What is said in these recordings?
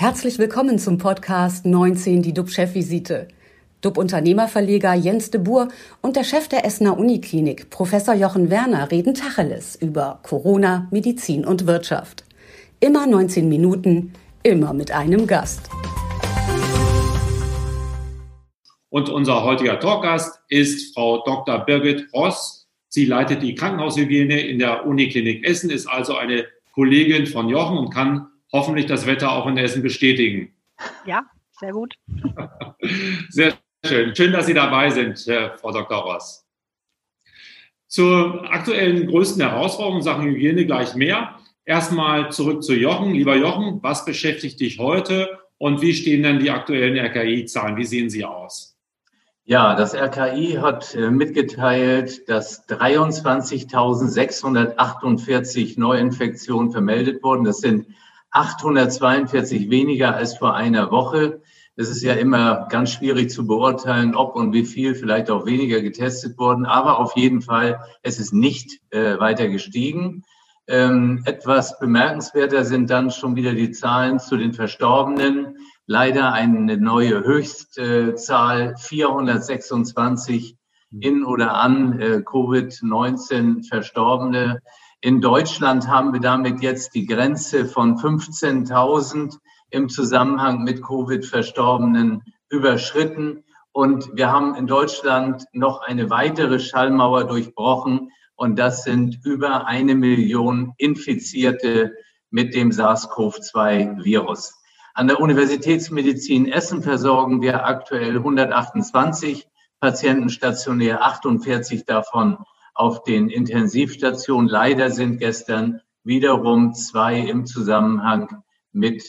Herzlich willkommen zum Podcast 19, die DUB-Chefvisite. DUB-Unternehmerverleger Jens de Boer und der Chef der Essener Uniklinik, Professor Jochen Werner, reden Tacheles über Corona, Medizin und Wirtschaft. Immer 19 Minuten, immer mit einem Gast. Und unser heutiger Talkgast ist Frau Dr. Birgit Ross. Sie leitet die Krankenhaushygiene in der Uniklinik Essen, ist also eine Kollegin von Jochen und kann hoffentlich das Wetter auch in Essen bestätigen. Ja, sehr gut. Sehr schön. Schön, dass Sie dabei sind, Frau Dr. Ross. Zur aktuellen größten Herausforderung in Sachen Hygiene gleich mehr. Erstmal zurück zu Jochen. Lieber Jochen, was beschäftigt dich heute und wie stehen denn die aktuellen RKI-Zahlen? Wie sehen sie aus? Ja, das RKI hat äh, mitgeteilt, dass 23.648 Neuinfektionen vermeldet wurden. Das sind 842 weniger als vor einer Woche. Es ist ja immer ganz schwierig zu beurteilen, ob und wie viel vielleicht auch weniger getestet wurden. Aber auf jeden Fall, es ist nicht äh, weiter gestiegen. Ähm, etwas bemerkenswerter sind dann schon wieder die Zahlen zu den Verstorbenen leider eine neue Höchstzahl, 426 in oder an äh, Covid-19 Verstorbene. In Deutschland haben wir damit jetzt die Grenze von 15.000 im Zusammenhang mit Covid-Verstorbenen überschritten. Und wir haben in Deutschland noch eine weitere Schallmauer durchbrochen. Und das sind über eine Million Infizierte mit dem SARS-CoV-2-Virus. An der Universitätsmedizin Essen versorgen wir aktuell 128 Patienten stationär, 48 davon auf den Intensivstationen. Leider sind gestern wiederum zwei im Zusammenhang mit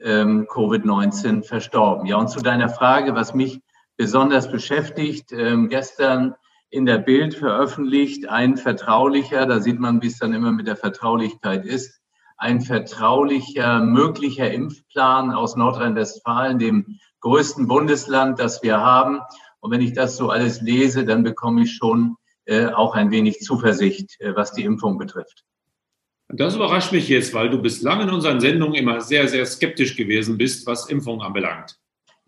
ähm, Covid-19 verstorben. Ja, und zu deiner Frage, was mich besonders beschäftigt, ähm, gestern in der Bild veröffentlicht ein vertraulicher, da sieht man, wie es dann immer mit der Vertraulichkeit ist, ein vertraulicher, möglicher Impfplan aus Nordrhein-Westfalen, dem größten Bundesland, das wir haben. Und wenn ich das so alles lese, dann bekomme ich schon auch ein wenig Zuversicht, äh, was die Impfung betrifft. Das überrascht mich jetzt, weil du bislang in unseren Sendungen immer sehr, sehr skeptisch gewesen bist, was Impfung anbelangt.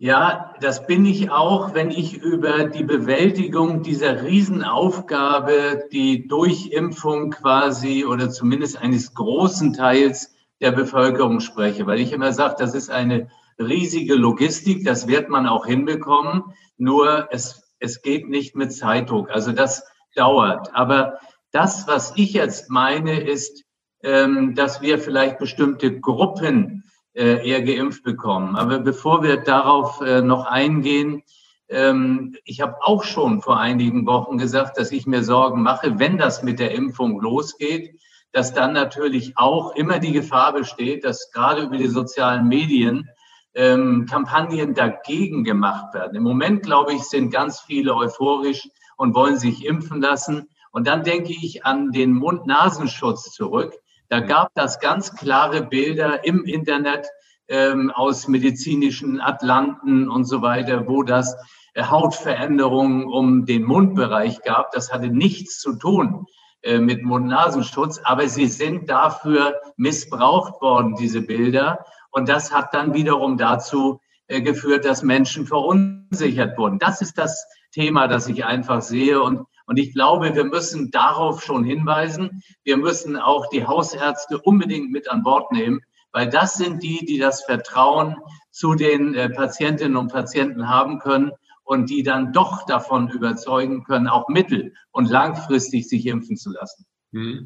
Ja, das bin ich auch, wenn ich über die Bewältigung dieser Riesenaufgabe, die Durchimpfung quasi oder zumindest eines großen Teils der Bevölkerung spreche, weil ich immer sage, das ist eine riesige Logistik, das wird man auch hinbekommen, nur es, es geht nicht mit Zeitdruck, also das dauert. Aber das, was ich jetzt meine, ist, ähm, dass wir vielleicht bestimmte Gruppen äh, eher geimpft bekommen. Aber bevor wir darauf äh, noch eingehen, ähm, ich habe auch schon vor einigen Wochen gesagt, dass ich mir Sorgen mache, wenn das mit der Impfung losgeht, dass dann natürlich auch immer die Gefahr besteht, dass gerade über die sozialen Medien ähm, Kampagnen dagegen gemacht werden. Im Moment, glaube ich, sind ganz viele euphorisch und wollen sich impfen lassen. Und dann denke ich an den Mund-Nasenschutz zurück. Da gab das ganz klare Bilder im Internet ähm, aus medizinischen Atlanten und so weiter, wo das äh, Hautveränderungen um den Mundbereich gab. Das hatte nichts zu tun äh, mit Mund-Nasenschutz, aber sie sind dafür missbraucht worden, diese Bilder. Und das hat dann wiederum dazu äh, geführt, dass Menschen verunsichert wurden. Das ist das Thema, das ich einfach sehe. Und und ich glaube, wir müssen darauf schon hinweisen. Wir müssen auch die Hausärzte unbedingt mit an Bord nehmen, weil das sind die, die das Vertrauen zu den äh, Patientinnen und Patienten haben können und die dann doch davon überzeugen können, auch mittel- und langfristig sich impfen zu lassen. Hm.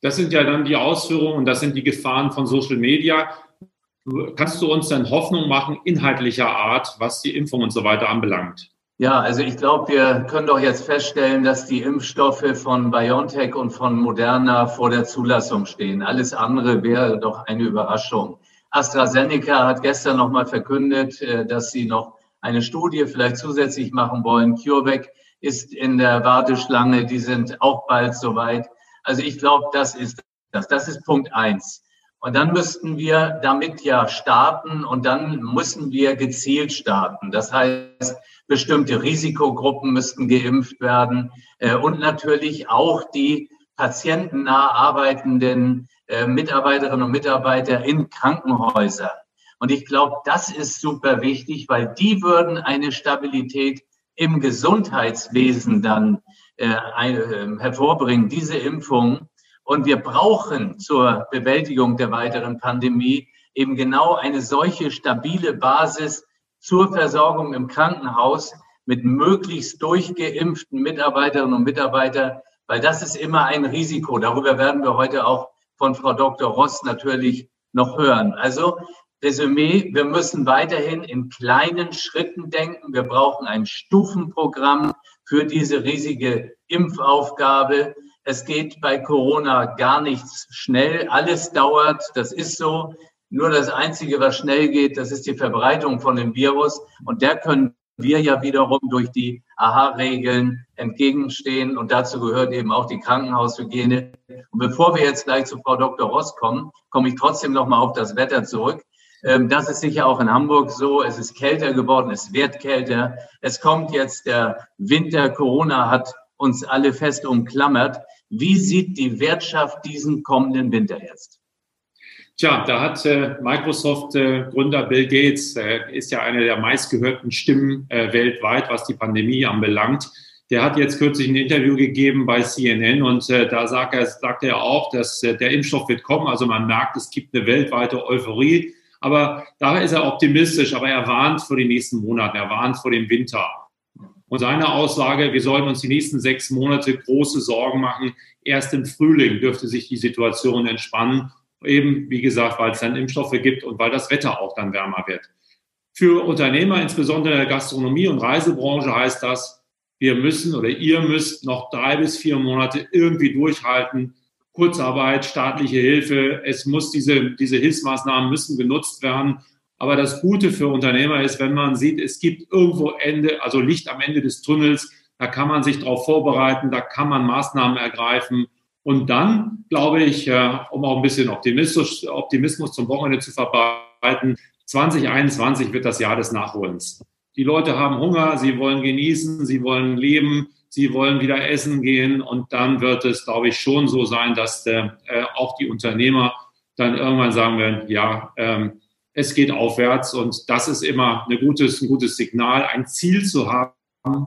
Das sind ja dann die Ausführungen und das sind die Gefahren von Social Media. Kannst du uns dann Hoffnung machen, inhaltlicher Art, was die Impfung und so weiter anbelangt? Ja, also ich glaube, wir können doch jetzt feststellen, dass die Impfstoffe von BioNTech und von Moderna vor der Zulassung stehen. Alles andere wäre doch eine Überraschung. AstraZeneca hat gestern nochmal verkündet, äh, dass sie noch eine Studie vielleicht zusätzlich machen wollen. CureVac ist in der Warteschlange, die sind auch bald soweit. Also ich glaube, das ist das. Das ist Punkt eins. Und dann müssten wir damit ja starten und dann müssen wir gezielt starten. Das heißt, bestimmte Risikogruppen müssten geimpft werden äh, und natürlich auch die patientennah arbeitenden äh, Mitarbeiterinnen und Mitarbeiter in Krankenhäusern. Und ich glaube, das ist super wichtig, weil die würden eine Stabilität im Gesundheitswesen dann äh, äh, hervorbringen, diese Impfung. Und wir brauchen zur Bewältigung der weiteren Pandemie eben genau eine solche stabile Basis zur Versorgung im Krankenhaus mit möglichst durchgeimpften Mitarbeiterinnen und Mitarbeitern, weil das ist immer ein Risiko. Darüber werden wir heute auch von Frau Dr. Ross natürlich noch hören. Also Resümee, wir müssen weiterhin in kleinen Schritten denken. Wir brauchen ein Stufenprogramm für diese riesige Impfaufgabe. Es geht bei Corona gar nichts schnell. Alles dauert. Das ist so. Nur das Einzige, was schnell geht, das ist die Verbreitung von dem Virus. Und der können wir ja wiederum durch die AHA-Regeln entgegenstehen. Und dazu gehört eben auch die Krankenhaushygiene. Und bevor wir jetzt gleich zu Frau Dr. Ross kommen, komme ich trotzdem noch mal auf das Wetter zurück. Ähm, das ist sicher auch in Hamburg so. Es ist kälter geworden, es wird kälter. Es kommt jetzt der Winter. Corona hat uns alle fest umklammert. Wie sieht die Wirtschaft diesen kommenden Winter jetzt? Tja, da hat äh, Microsoft-Gründer äh, Bill Gates, äh, ist ja eine der meistgehörten Stimmen äh, weltweit, was die Pandemie anbelangt. Der hat jetzt kürzlich ein Interview gegeben bei CNN und äh, da sagt er, sagt er auch, dass der Impfstoff wird kommen. Also man merkt, es gibt eine weltweite Euphorie. Aber da ist er optimistisch, aber er warnt vor den nächsten Monaten, er warnt vor dem Winter. Und seine Aussage, wir sollten uns die nächsten sechs Monate große Sorgen machen. Erst im Frühling dürfte sich die Situation entspannen. Eben, wie gesagt, weil es dann Impfstoffe gibt und weil das Wetter auch dann wärmer wird. Für Unternehmer, insbesondere in der Gastronomie und Reisebranche, heißt das, wir müssen oder ihr müsst noch drei bis vier Monate irgendwie durchhalten, Kurzarbeit, staatliche Hilfe. Es muss diese, diese Hilfsmaßnahmen müssen genutzt werden. Aber das Gute für Unternehmer ist, wenn man sieht, es gibt irgendwo Ende, also Licht am Ende des Tunnels, da kann man sich darauf vorbereiten, da kann man Maßnahmen ergreifen. Und dann, glaube ich, äh, um auch ein bisschen Optimismus, zum Wochenende zu verbreiten, 2021 wird das Jahr des Nachholens. Die Leute haben Hunger, sie wollen genießen, sie wollen leben sie wollen wieder essen gehen und dann wird es, glaube ich, schon so sein, dass der, äh, auch die Unternehmer dann irgendwann sagen werden, ja, ähm, es geht aufwärts und das ist immer ein gutes, ein gutes Signal, ein Ziel zu haben.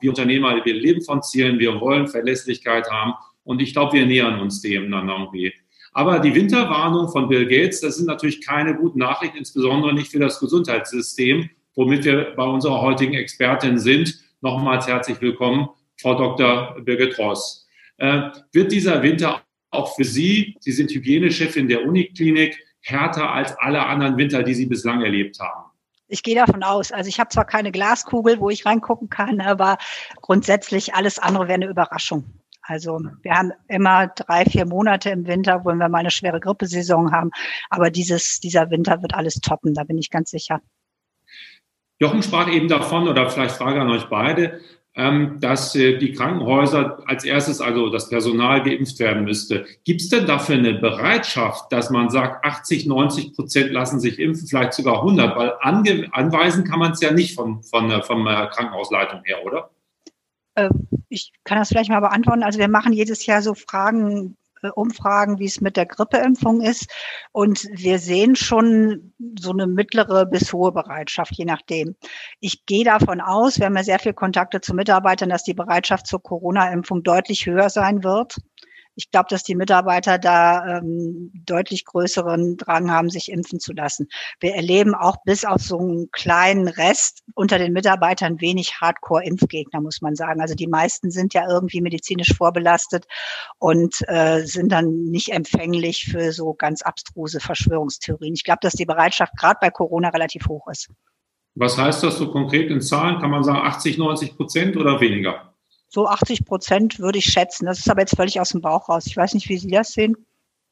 Wir Unternehmer, wir leben von Zielen, wir wollen Verlässlichkeit haben und ich glaube, wir nähern uns dem dann irgendwie. Aber die Winterwarnung von Bill Gates, das sind natürlich keine guten Nachrichten, insbesondere nicht für das Gesundheitssystem, womit wir bei unserer heutigen Expertin sind. Nochmals herzlich willkommen. Frau Dr. Birgit Ross. Äh, wird dieser Winter auch für Sie, Sie sind Hygienechefin der Uniklinik, härter als alle anderen Winter, die Sie bislang erlebt haben? Ich gehe davon aus. Also ich habe zwar keine Glaskugel, wo ich reingucken kann, aber grundsätzlich alles andere wäre eine Überraschung. Also wir haben immer drei, vier Monate im Winter, wo wir mal eine schwere Grippesaison haben. Aber dieses, dieser Winter wird alles toppen, da bin ich ganz sicher. Jochen sprach eben davon, oder vielleicht Frage an euch beide, ähm, dass äh, die Krankenhäuser als erstes, also das Personal geimpft werden müsste. Gibt es denn dafür eine Bereitschaft, dass man sagt, 80, 90 Prozent lassen sich impfen, vielleicht sogar 100? Weil anweisen kann man es ja nicht von, von, äh, von der Krankenhausleitung her, oder? Ähm, ich kann das vielleicht mal beantworten. Also wir machen jedes Jahr so Fragen äh, Umfragen, wie es mit der Grippeimpfung ist. Und wir sehen schon so eine mittlere bis hohe Bereitschaft, je nachdem. Ich gehe davon aus, wir haben ja sehr viel Kontakte zu Mitarbeitern, dass die Bereitschaft zur Corona-Impfung deutlich höher sein wird. Ich glaube, dass die Mitarbeiter da ähm, deutlich größeren Drang haben, sich impfen zu lassen. Wir erleben auch bis auf so einen kleinen Rest unter den Mitarbeitern wenig Hardcore-Impfgegner, muss man sagen. Also die meisten sind ja irgendwie medizinisch vorbelastet und äh, sind dann nicht empfänglich für so ganz abstruse Verschwörungstheorien. Ich glaube, dass die Bereitschaft gerade bei Corona relativ hoch ist. Was heißt das so konkret in Zahlen? Kann man sagen 80, 90 Prozent oder weniger? So 80 Prozent würde ich schätzen. Das ist aber jetzt völlig aus dem Bauch raus. Ich weiß nicht, wie Sie das sehen.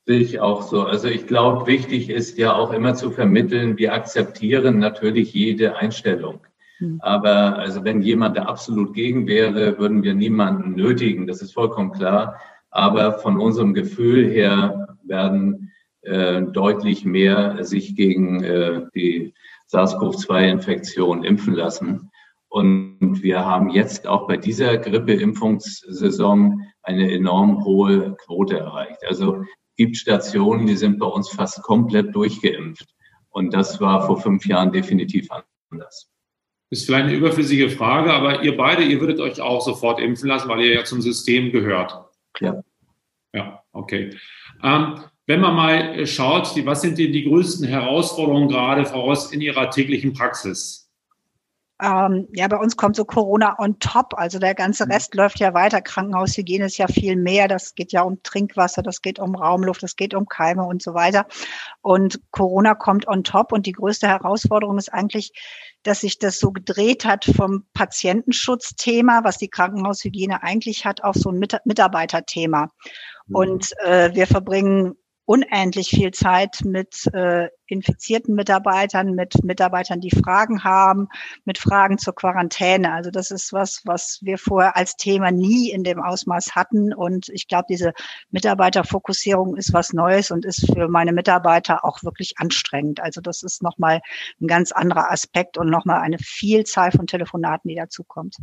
Sehe ich auch so. Also ich glaube, wichtig ist ja auch immer zu vermitteln, wir akzeptieren natürlich jede Einstellung. Hm. Aber also wenn jemand da absolut gegen wäre, würden wir niemanden nötigen. Das ist vollkommen klar. Aber von unserem Gefühl her werden äh, deutlich mehr sich gegen äh, die SARS-CoV-2-Infektion impfen lassen. Und wir haben jetzt auch bei dieser Grippeimpfungssaison eine enorm hohe Quote erreicht. Also gibt Stationen, die sind bei uns fast komplett durchgeimpft. Und das war vor fünf Jahren definitiv anders. Ist vielleicht eine überflüssige Frage, aber ihr beide, ihr würdet euch auch sofort impfen lassen, weil ihr ja zum System gehört. Ja. Ja, okay. Ähm, wenn man mal schaut, die, was sind denn die größten Herausforderungen gerade voraus in Ihrer täglichen Praxis? Ähm, ja, bei uns kommt so Corona on top. Also der ganze mhm. Rest läuft ja weiter. Krankenhaushygiene ist ja viel mehr. Das geht ja um Trinkwasser, das geht um Raumluft, das geht um Keime und so weiter. Und Corona kommt on top. Und die größte Herausforderung ist eigentlich, dass sich das so gedreht hat vom Patientenschutzthema, was die Krankenhaushygiene eigentlich hat, auf so ein Mitarbeiterthema. Mhm. Und äh, wir verbringen unendlich viel Zeit mit äh, infizierten Mitarbeitern, mit Mitarbeitern, die Fragen haben, mit Fragen zur Quarantäne. Also das ist was, was wir vorher als Thema nie in dem Ausmaß hatten. Und ich glaube, diese Mitarbeiterfokussierung ist was Neues und ist für meine Mitarbeiter auch wirklich anstrengend. Also das ist nochmal ein ganz anderer Aspekt und nochmal eine Vielzahl von Telefonaten, die dazukommt.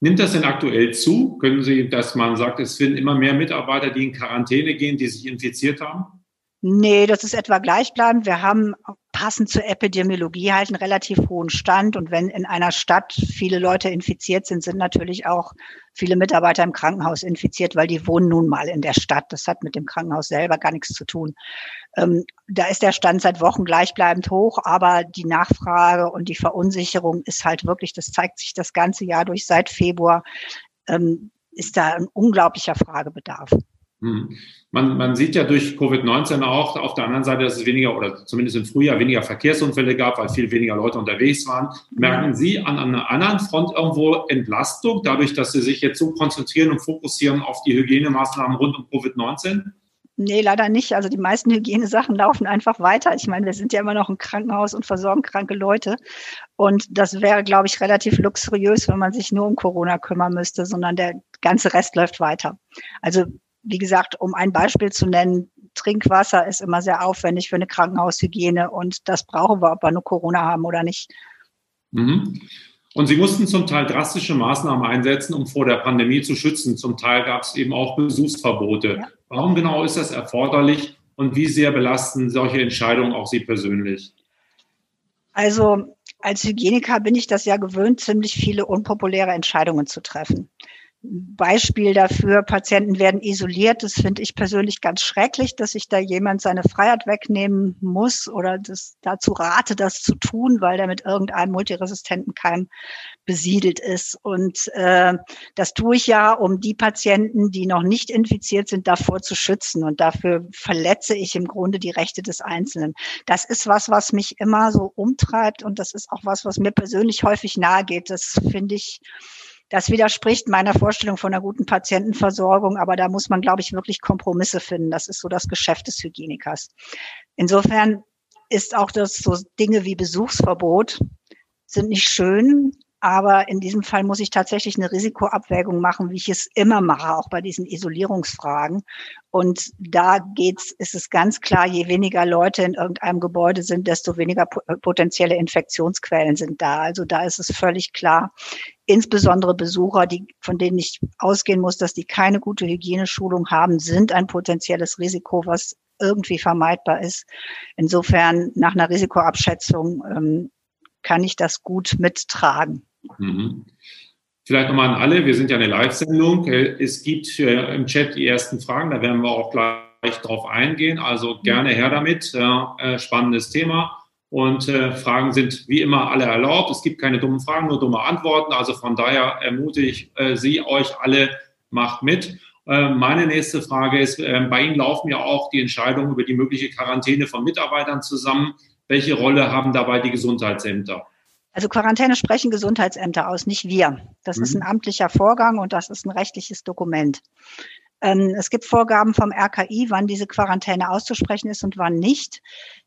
Nimmt das denn aktuell zu? Können Sie, dass man sagt, es finden immer mehr Mitarbeiter, die in Quarantäne gehen, die sich infiziert haben? Nee, das ist etwa gleichbleibend. Wir haben passend zur Epidemiologie halt einen relativ hohen Stand. Und wenn in einer Stadt viele Leute infiziert sind, sind natürlich auch viele Mitarbeiter im Krankenhaus infiziert, weil die wohnen nun mal in der Stadt. Das hat mit dem Krankenhaus selber gar nichts zu tun. Ähm, da ist der Stand seit Wochen gleichbleibend hoch, aber die Nachfrage und die Verunsicherung ist halt wirklich, das zeigt sich das ganze Jahr durch seit Februar, ähm, ist da ein unglaublicher Fragebedarf. Hm. Man, man sieht ja durch Covid-19 auch auf der anderen Seite, dass es weniger oder zumindest im Frühjahr weniger Verkehrsunfälle gab, weil viel weniger Leute unterwegs waren. Merken Sie an, an einer anderen Front irgendwo Entlastung, dadurch, dass Sie sich jetzt so konzentrieren und fokussieren auf die Hygienemaßnahmen rund um Covid-19? Nee, leider nicht. Also die meisten Hygienesachen laufen einfach weiter. Ich meine, wir sind ja immer noch ein Krankenhaus und versorgen kranke Leute. Und das wäre, glaube ich, relativ luxuriös, wenn man sich nur um Corona kümmern müsste, sondern der ganze Rest läuft weiter. Also wie gesagt, um ein Beispiel zu nennen, Trinkwasser ist immer sehr aufwendig für eine Krankenhaushygiene und das brauchen wir, ob wir nur Corona haben oder nicht. Mhm. Und Sie mussten zum Teil drastische Maßnahmen einsetzen, um vor der Pandemie zu schützen. Zum Teil gab es eben auch Besuchsverbote. Ja. Warum genau ist das erforderlich und wie sehr belasten solche Entscheidungen auch Sie persönlich? Also als Hygieniker bin ich das ja gewöhnt, ziemlich viele unpopuläre Entscheidungen zu treffen. Beispiel dafür, Patienten werden isoliert. Das finde ich persönlich ganz schrecklich, dass sich da jemand seine Freiheit wegnehmen muss oder das dazu rate, das zu tun, weil der mit irgendeinem multiresistenten Keim besiedelt ist. Und äh, das tue ich ja, um die Patienten, die noch nicht infiziert sind, davor zu schützen. Und dafür verletze ich im Grunde die Rechte des Einzelnen. Das ist was, was mich immer so umtreibt und das ist auch was, was mir persönlich häufig nahe geht. Das finde ich das widerspricht meiner Vorstellung von einer guten Patientenversorgung, aber da muss man, glaube ich, wirklich Kompromisse finden. Das ist so das Geschäft des Hygienikers. Insofern ist auch das so Dinge wie Besuchsverbot sind nicht schön, aber in diesem Fall muss ich tatsächlich eine Risikoabwägung machen, wie ich es immer mache, auch bei diesen Isolierungsfragen. Und da geht's, ist es ganz klar, je weniger Leute in irgendeinem Gebäude sind, desto weniger potenzielle Infektionsquellen sind da. Also da ist es völlig klar, insbesondere Besucher, die, von denen ich ausgehen muss, dass die keine gute Hygieneschulung haben, sind ein potenzielles Risiko, was irgendwie vermeidbar ist. Insofern nach einer Risikoabschätzung ähm, kann ich das gut mittragen. Mhm. Vielleicht nochmal an alle, wir sind ja eine Live-Sendung. Es gibt im Chat die ersten Fragen, da werden wir auch gleich drauf eingehen. Also gerne her damit. Äh, spannendes Thema. Und äh, Fragen sind wie immer alle erlaubt. Es gibt keine dummen Fragen, nur dumme Antworten. Also von daher ermutige ich äh, Sie, euch alle, macht mit. Äh, meine nächste Frage ist, äh, bei Ihnen laufen ja auch die Entscheidungen über die mögliche Quarantäne von Mitarbeitern zusammen. Welche Rolle haben dabei die Gesundheitsämter? Also Quarantäne sprechen Gesundheitsämter aus, nicht wir. Das mhm. ist ein amtlicher Vorgang und das ist ein rechtliches Dokument. Ähm, es gibt Vorgaben vom RKI, wann diese Quarantäne auszusprechen ist und wann nicht.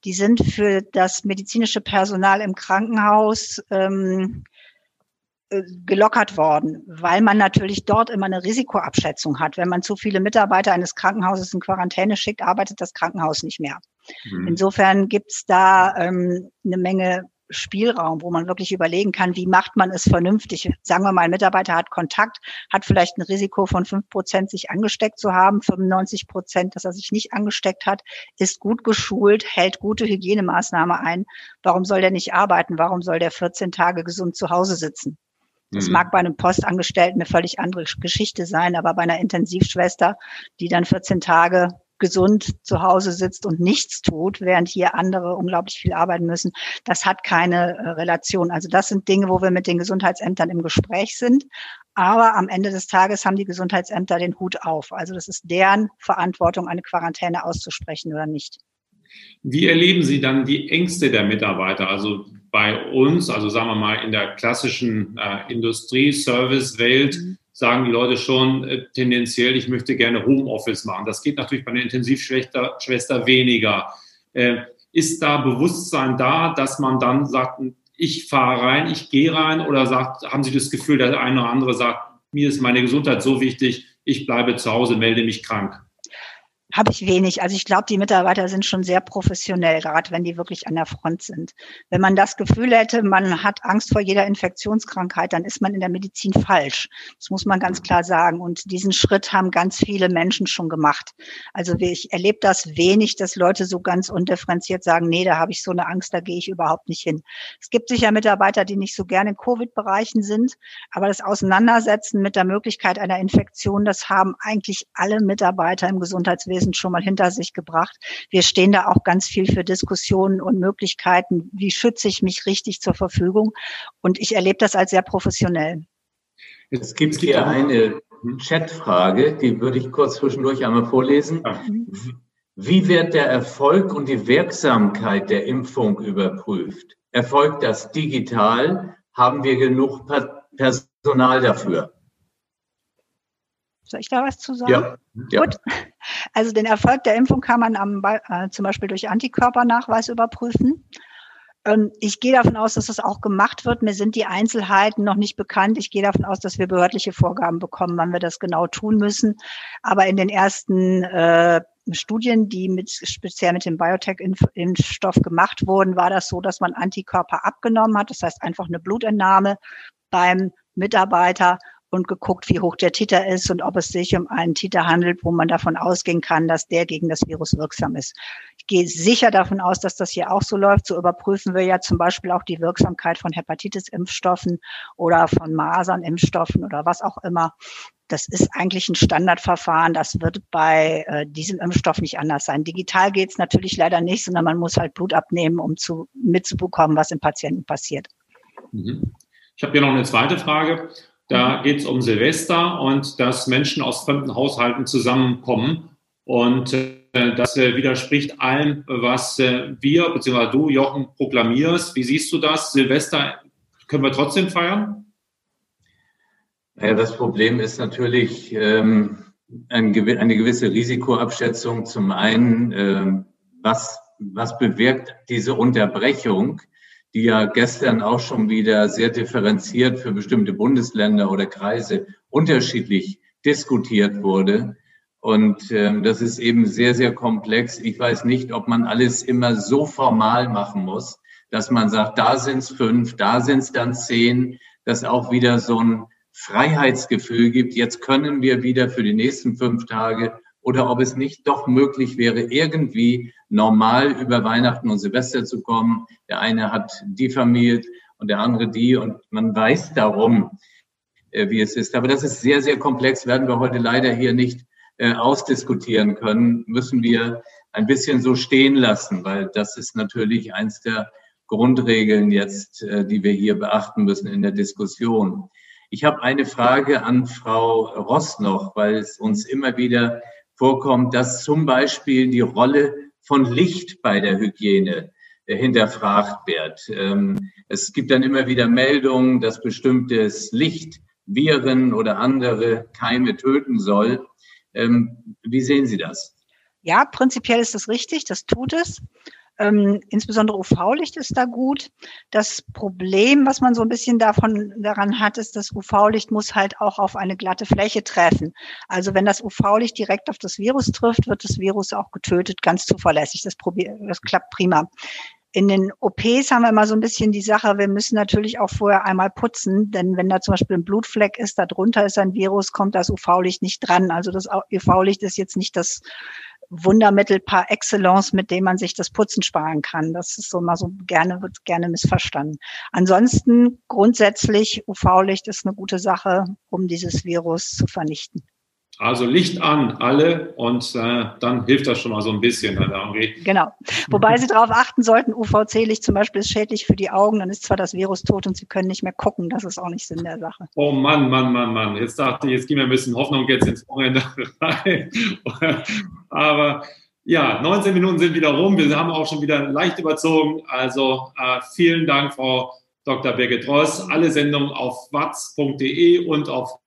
Die sind für das medizinische Personal im Krankenhaus ähm, äh, gelockert worden, weil man natürlich dort immer eine Risikoabschätzung hat. Wenn man zu viele Mitarbeiter eines Krankenhauses in Quarantäne schickt, arbeitet das Krankenhaus nicht mehr. Mhm. Insofern gibt's da ähm, eine Menge Spielraum, wo man wirklich überlegen kann, wie macht man es vernünftig. Sagen wir mal, ein Mitarbeiter hat Kontakt, hat vielleicht ein Risiko von fünf Prozent, sich angesteckt zu haben, 95 Prozent, dass er sich nicht angesteckt hat, ist gut geschult, hält gute Hygienemaßnahmen ein. Warum soll der nicht arbeiten? Warum soll der 14 Tage gesund zu Hause sitzen? Das mhm. mag bei einem Postangestellten eine völlig andere Geschichte sein, aber bei einer Intensivschwester, die dann 14 Tage gesund zu Hause sitzt und nichts tut, während hier andere unglaublich viel arbeiten müssen, das hat keine äh, Relation. Also das sind Dinge, wo wir mit den Gesundheitsämtern im Gespräch sind. Aber am Ende des Tages haben die Gesundheitsämter den Hut auf. Also das ist deren Verantwortung, eine Quarantäne auszusprechen oder nicht. Wie erleben Sie dann die Ängste der Mitarbeiter? Also bei uns, also sagen wir mal in der klassischen äh, Industrie-Service-Welt, mhm sagen die Leute schon äh, tendenziell, ich möchte gerne Homeoffice machen. Das geht natürlich bei einer Intensivschwester Schwester weniger. Äh, ist da Bewusstsein da, dass man dann sagt, ich fahre rein, ich gehe rein oder sagt, haben Sie das Gefühl, der eine oder andere sagt, mir ist meine Gesundheit so wichtig, ich bleibe zu Hause, melde mich krank? Habe ich wenig. Also ich glaube, die Mitarbeiter sind schon sehr professionell, gerade wenn die wirklich an der Front sind. Wenn man das Gefühl hätte, man hat Angst vor jeder Infektionskrankheit, dann ist man in der Medizin falsch. Das muss man ganz klar sagen. Und diesen Schritt haben ganz viele Menschen schon gemacht. Also ich erlebe das wenig, dass Leute so ganz undifferenziert sagen, nee, da habe ich so eine Angst, da gehe ich überhaupt nicht hin. Es gibt sicher Mitarbeiter, die nicht so gerne in Covid-Bereichen sind, aber das Auseinandersetzen mit der Möglichkeit einer Infektion, das haben eigentlich alle Mitarbeiter im Gesundheitswesen Gesundheitswesen schon mal hinter sich gebracht. Wir stehen da auch ganz viel für Diskussionen und Möglichkeiten. Wie schütze ich mich richtig zur Verfügung? Und ich erlebe das als sehr professionell. Es gibt hier eine Chatfrage, die würde ich kurz zwischendurch einmal vorlesen. Wie wird der Erfolg und die Wirksamkeit der Impfung überprüft? Erfolgt das digital? Haben wir genug Personal dafür? Soll ich da was zu sagen? Ja. ja. Gut. Also den Erfolg der Impfung kann man am, äh, zum Beispiel durch Antikörpernachweis überprüfen. Ähm, ich gehe davon aus, dass das auch gemacht wird. Mir sind die Einzelheiten noch nicht bekannt. Ich gehe davon aus, dass wir behördliche Vorgaben bekommen, wann wir das genau tun müssen. Aber in den ersten äh, Studien, die mit, speziell mit dem Biotech-Impfstoff gemacht wurden, war das so, dass man Antikörper abgenommen hat. Das heißt einfach eine Blutentnahme beim Mitarbeiter und geguckt, wie hoch der Titer ist und ob es sich um einen Titer handelt, wo man davon ausgehen kann, dass der gegen das Virus wirksam ist. Ich gehe sicher davon aus, dass das hier auch so läuft. So überprüfen wir ja zum Beispiel auch die Wirksamkeit von Hepatitis-Impfstoffen oder von Masern-Impfstoffen oder was auch immer. Das ist eigentlich ein Standardverfahren. Das wird bei äh, diesem Impfstoff nicht anders sein. Digital geht es natürlich leider nicht, sondern man muss halt Blut abnehmen, um zu, mitzubekommen, was im Patienten passiert. Mhm. Ich habe hier noch eine zweite Frage. Da geht es um Silvester und dass Menschen aus fremden Haushalten zusammenkommen. Und äh, das äh, widerspricht allem, was äh, wir bzw. du, Jochen, proklamierst. Wie siehst du das? Silvester können wir trotzdem feiern? Ja, das Problem ist natürlich ähm, ein, eine gewisse Risikoabschätzung. Zum einen, äh, was, was bewirkt diese Unterbrechung? Die ja gestern auch schon wieder sehr differenziert für bestimmte Bundesländer oder Kreise unterschiedlich diskutiert wurde. Und äh, das ist eben sehr, sehr komplex. Ich weiß nicht, ob man alles immer so formal machen muss, dass man sagt, da sind es fünf, da sind es dann zehn, dass auch wieder so ein Freiheitsgefühl gibt. Jetzt können wir wieder für die nächsten fünf Tage oder ob es nicht doch möglich wäre, irgendwie normal über Weihnachten und Silvester zu kommen. Der eine hat die Familie und der andere die und man weiß darum, äh, wie es ist. Aber das ist sehr, sehr komplex, werden wir heute leider hier nicht äh, ausdiskutieren können, müssen wir ein bisschen so stehen lassen, weil das ist natürlich eins der Grundregeln jetzt, äh, die wir hier beachten müssen in der Diskussion. Ich habe eine Frage an Frau Ross noch, weil es uns immer wieder vorkommt, dass zum Beispiel die Rolle von Licht bei der Hygiene äh, hinterfragt wird. Ähm, es gibt dann immer wieder Meldungen, dass bestimmtes Licht Viren oder andere Keime töten soll. Ähm, wie sehen Sie das? Ja, prinzipiell ist das richtig, das tut es. Ähm, insbesondere UV-Licht ist da gut. Das Problem, was man so ein bisschen davon daran hat, ist, das UV-Licht muss halt auch auf eine glatte Fläche treffen. Also wenn das UV-Licht direkt auf das Virus trifft, wird das Virus auch getötet, ganz zuverlässig. Das, das klappt prima. In den OPs haben wir immer so ein bisschen die Sache, wir müssen natürlich auch vorher einmal putzen, denn wenn da zum Beispiel ein Blutfleck ist, da drunter ist ein Virus, kommt das UV-Licht nicht dran. Also das UV-Licht ist jetzt nicht das Wundermittel par excellence, mit dem man sich das Putzen sparen kann. Das ist so mal so gerne, wird gerne missverstanden. Ansonsten grundsätzlich UV-Licht ist eine gute Sache, um dieses Virus zu vernichten. Also Licht an, alle, und äh, dann hilft das schon mal so ein bisschen. Henri. Genau. Wobei Sie darauf achten sollten, UVC-Licht zum Beispiel ist schädlich für die Augen, dann ist zwar das Virus tot und Sie können nicht mehr gucken. Das ist auch nicht Sinn der Sache. Oh Mann, Mann, Mann, Mann. Jetzt dachte ich, jetzt gehen wir ein bisschen Hoffnung jetzt ins Wochenende rein. Aber ja, 19 Minuten sind wieder rum. Wir haben auch schon wieder leicht überzogen. Also äh, vielen Dank, Frau Dr. Birgit Ross. Alle Sendungen auf watz.de und auf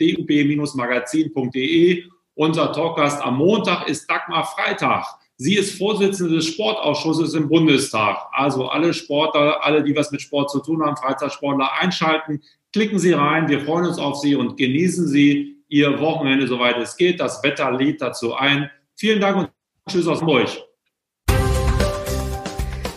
dub-magazin.de. Unser Talkgast am Montag ist Dagmar Freitag. Sie ist Vorsitzende des Sportausschusses im Bundestag. Also alle Sportler, alle, die was mit Sport zu tun haben, Freizeitsportler einschalten. Klicken Sie rein. Wir freuen uns auf Sie und genießen Sie Ihr Wochenende, soweit es geht. Das Wetter lädt dazu ein. Vielen Dank und Tschüss aus Hamburg.